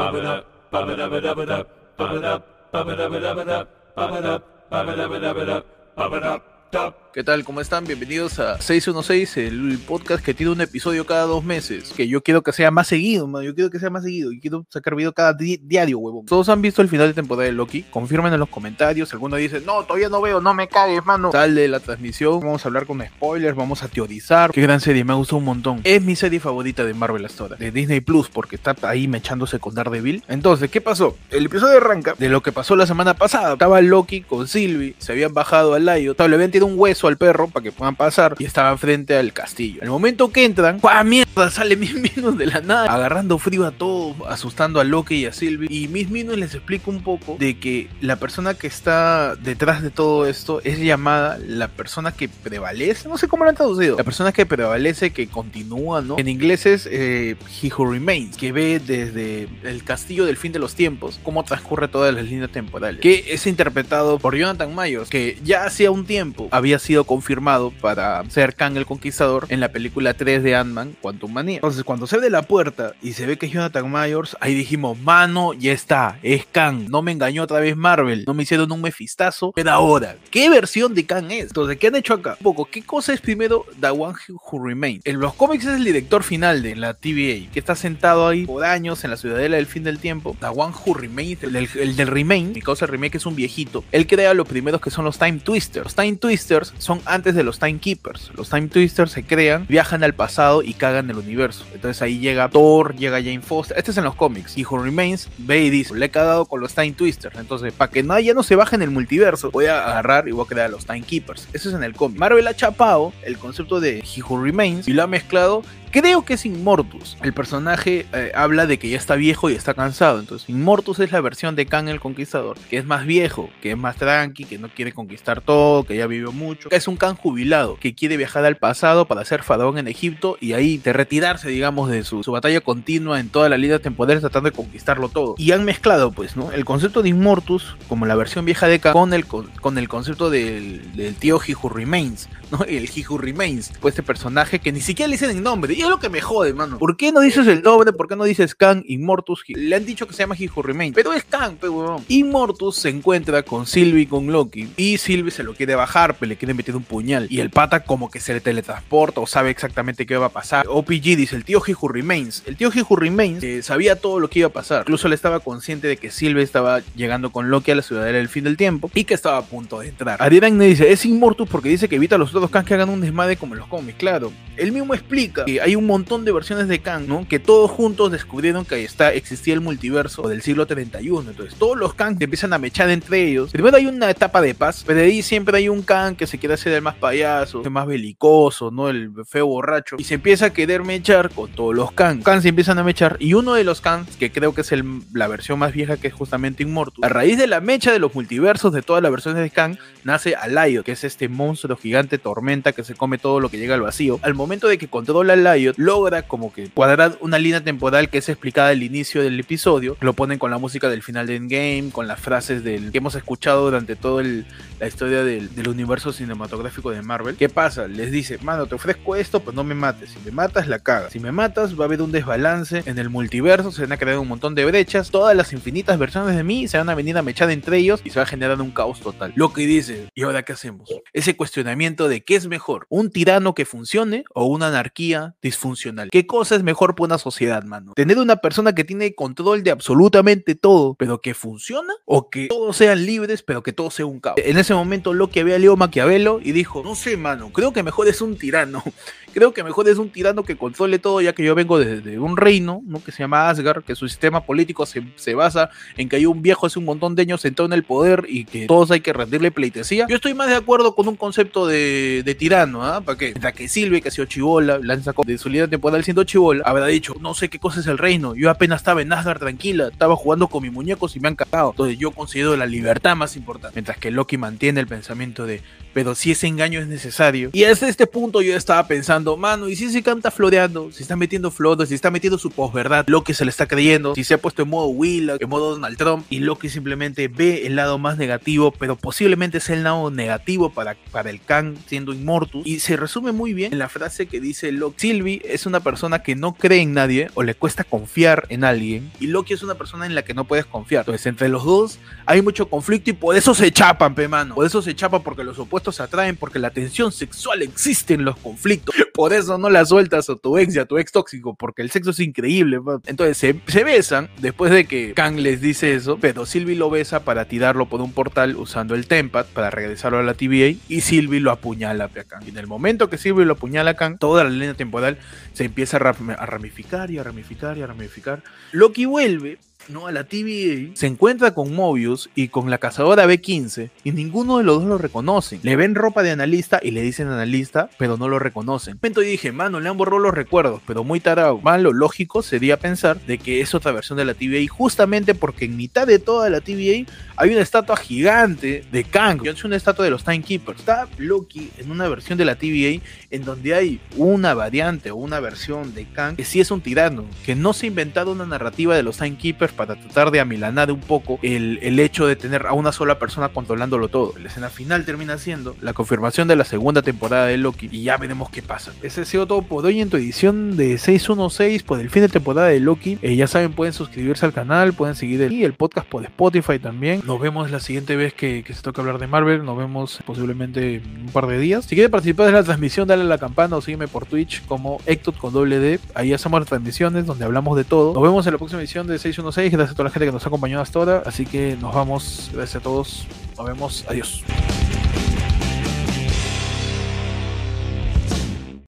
up, up, up, up, up, ¿Qué tal? ¿Cómo están? Bienvenidos a 616, el podcast que tiene un episodio cada dos meses. Que yo quiero que sea más seguido, man. Yo quiero que sea más seguido. Y quiero sacar video cada di- diario, huevón. Todos han visto el final de temporada de Loki. Confirmen en los comentarios. Alguno dice, no, todavía no veo, no me cagues, mano. Sale la transmisión. Vamos a hablar con spoilers, vamos a teorizar. Qué gran serie, me gustado un montón. Es mi serie favorita de Marvel hasta ahora. De Disney Plus, porque está ahí mechándose con Daredevil. Entonces, ¿qué pasó? El episodio arranca de lo que pasó la semana pasada. Estaba Loki con Sylvie, se habían bajado al Lion, le habían tirado un hueso al perro para que puedan pasar y estaban frente al castillo. Al momento que entran, ¡guau, mierda! Sale Miss Minus de la nada, agarrando frío a todos, asustando a Loki y a Sylvie. Y Miss Minus les explica un poco de que la persona que está detrás de todo esto es llamada la persona que prevalece, no sé cómo lo han traducido, la persona que prevalece, que continúa, ¿no? En inglés es eh, He Who Remains, que ve desde el castillo del fin de los tiempos cómo transcurre todas las líneas temporales, que es interpretado por Jonathan Mayors, que ya hacía un tiempo había sido confirmado para ser Kang el Conquistador en la película 3 de Ant-Man, Manía. Entonces, cuando se abre la puerta y se ve que es Jonathan Mayors, ahí dijimos, mano, ya está, es Kang. No me engañó otra vez Marvel, no me hicieron un mefistazo, pero ahora, ¿qué versión de Kang es? Entonces, ¿qué han hecho acá? Un poco, ¿qué cosa es primero The One Who Remains? En los cómics es el director final de la TVA, que está sentado ahí por años en la ciudadela del fin del tiempo. The One Who Remains, el, del- el del Remain, mi causa el remake es un viejito. Él crea los primeros que son los Time Twisters. Los Time Twisters son antes de los Time Keepers. Los Time Twisters se crean, viajan al pasado y cagan el universo. Entonces ahí llega Thor, llega Jane Foster. Este es en los cómics. Y Who Remains ve y dice, le he cagado con los Time Twisters. Entonces, para que nadie no se baje en el multiverso, voy a agarrar y voy a crear los Time Keepers. Eso es en el cómic. Marvel ha chapado el concepto de He Who Remains y lo ha mezclado Creo que es Immortus. El personaje eh, habla de que ya está viejo y está cansado. Entonces, Immortus es la versión de Kang el Conquistador, que es más viejo, que es más tranqui, que no quiere conquistar todo, que ya vivió mucho. Es un Kang jubilado, que quiere viajar al pasado para ser faraón en Egipto y ahí de retirarse, digamos, de su, batalla continua en toda la línea temporal tratando de conquistarlo todo. Y han mezclado, pues, ¿no? El concepto de Immortus, como la versión vieja de Kang, con el, con, el concepto del, tío He Remains, ¿no? El He Remains. Pues este personaje que ni siquiera le dicen el nombre. Es lo que me jode, mano. ¿Por qué no dices el nombre? ¿Por qué no dices Kang Immortus? Le han dicho que se llama He Who Remains. Pero es Kang, pero weón. Immortus se encuentra con Sylvie y con Loki. Y Sylvie se lo quiere bajar, pero le quiere meter un puñal. Y el pata como que se le teletransporta o sabe exactamente qué va a pasar. OPG dice, el tío Who Remains. El tío Who Remains eh, sabía todo lo que iba a pasar. Incluso le estaba consciente de que Sylvie estaba llegando con Loki a la ciudadela del fin del tiempo. Y que estaba a punto de entrar. Adiran me dice, es Immortus porque dice que evita a los otros Kang que hagan un desmadre como en los cómics. Claro. Él mismo explica que hay un montón de versiones de Kang, ¿no? Que todos juntos descubrieron que ahí está, existía el multiverso del siglo 31. Entonces, todos los Kang empiezan a mechar entre ellos. Primero hay una etapa de paz, pero ahí siempre hay un Kang que se quiere hacer el más payaso, el más belicoso, ¿no? El feo borracho. Y se empieza a querer mechar con todos los Kang. Kang se empiezan a mechar. Y uno de los Kang, que creo que es la versión más vieja, que es justamente Immortus, a raíz de la mecha de los multiversos de todas las versiones de Kang, nace Alio, que es este monstruo gigante tormenta que se come todo lo que llega al vacío. Al momento de que controla a Logra como que cuadrar una línea temporal que es explicada al inicio del episodio. Lo ponen con la música del final de Endgame, con las frases del que hemos escuchado durante toda la historia del, del universo cinematográfico de Marvel. ¿Qué pasa? Les dice, mano, te ofrezco esto, pues no me mates. Si me matas, la caga. Si me matas, va a haber un desbalance en el multiverso, se van a crear un montón de brechas. Todas las infinitas versiones de mí se van a venir a mechar entre ellos y se va a generar un caos total. Lo que dice, ¿y ahora qué hacemos? Ese cuestionamiento de qué es mejor, un tirano que funcione o una anarquía disfuncional. ¿Qué cosa es mejor para una sociedad, mano? Tener una persona que tiene control de absolutamente todo, pero que funciona, o que todos sean libres, pero que todo sea un caos. En ese momento Loki había leído Maquiavelo y dijo, no sé, mano, creo que mejor es un tirano. Creo que mejor es un tirano que controle todo, ya que yo vengo de, de un reino, ¿no? Que se llama Asgard, que su sistema político se, se basa en que hay un viejo hace un montón de años sentado en el poder y que todos hay que rendirle pleitesía. Yo estoy más de acuerdo con un concepto de, de tirano, ¿ah? ¿Para qué? Que Silvia, que ha sido chivola, la han sacado de su línea temporal siendo chivola, habrá dicho, no sé qué cosa es el reino, yo apenas estaba en Asgard tranquila, estaba jugando con mis muñecos y me han cagado. Entonces yo considero la libertad más importante. Mientras que Loki mantiene el pensamiento de, pero si ese engaño es necesario. Y hasta este punto yo estaba pensando, mano, ¿y si se canta floreando? Si está metiendo flores, si está metiendo su posverdad, Loki se le está creyendo, si se ha puesto en modo Will, en modo Donald Trump, y Loki simplemente ve el lado más negativo, pero posiblemente es el lado negativo para, para el Kang siendo Immortus. Y se resume muy bien en la frase que dice Loki. Sylvie es una persona que no cree en nadie o le cuesta confiar en alguien, y Loki es una persona en la que no puedes confiar. Entonces, entre los dos hay mucho conflicto y por eso se chapan, pe mano. Por eso se chapan porque los opuestos se atraen, porque la tensión sexual existe en los conflictos. Por eso no la sueltas a tu ex y a tu ex tóxico, porque el sexo es increíble. Entonces se, besan después de que Kang les dice eso, pero Sylvie lo besa para tirarlo por un portal usando el Tempat para regresarlo a la TVA y Sylvie lo apuñala a Kang. Y en el momento que Sylvie lo apuñala a Kang, toda la línea temporal se empieza a ramificar y a ramificar y a ramificar. Loki vuelve ¿no? a la TVA, se encuentra con Mobius y con la cazadora B15 y ninguno de los dos lo reconocen. Le ven ropa de analista y le dicen analista, pero no lo reconocen. Momento dije, mano, le han borrado los recuerdos, pero muy tarado. Malo, lógico sería pensar de que es otra versión de la TVA justamente porque en mitad de toda la TVA hay una estatua gigante de Kang. Es una estatua de los Timekeepers. Está Loki en una versión de la TVA en donde hay una variante o una versión de Kang que sí es un tirano, que no se ha inventado una narrativa de los Timekeepers para tratar de amilanar un poco el, el, hecho de tener a una sola persona controlándolo todo. La escena final termina siendo la confirmación de la segunda temporada de Loki y ya veremos qué pasa. Ese ha sido todo por hoy en tu edición de 616 por el fin de temporada de Loki. Eh, ya saben, pueden suscribirse al canal, pueden seguir el, el podcast por Spotify también. Nos vemos la siguiente vez que, se toque hablar de Marvel. Nos vemos posiblemente en un par de días. Si quieres participar de la transmisión, dale a la campana o sígueme por Twitch como Ectot con doble D. Ahí hacemos las transmisiones donde hablamos de todo. Nos vemos en la próxima edición de 616 gracias a toda la gente que nos ha acompañado hasta ahora. Así que nos vamos. Gracias a todos. Nos vemos. Adiós.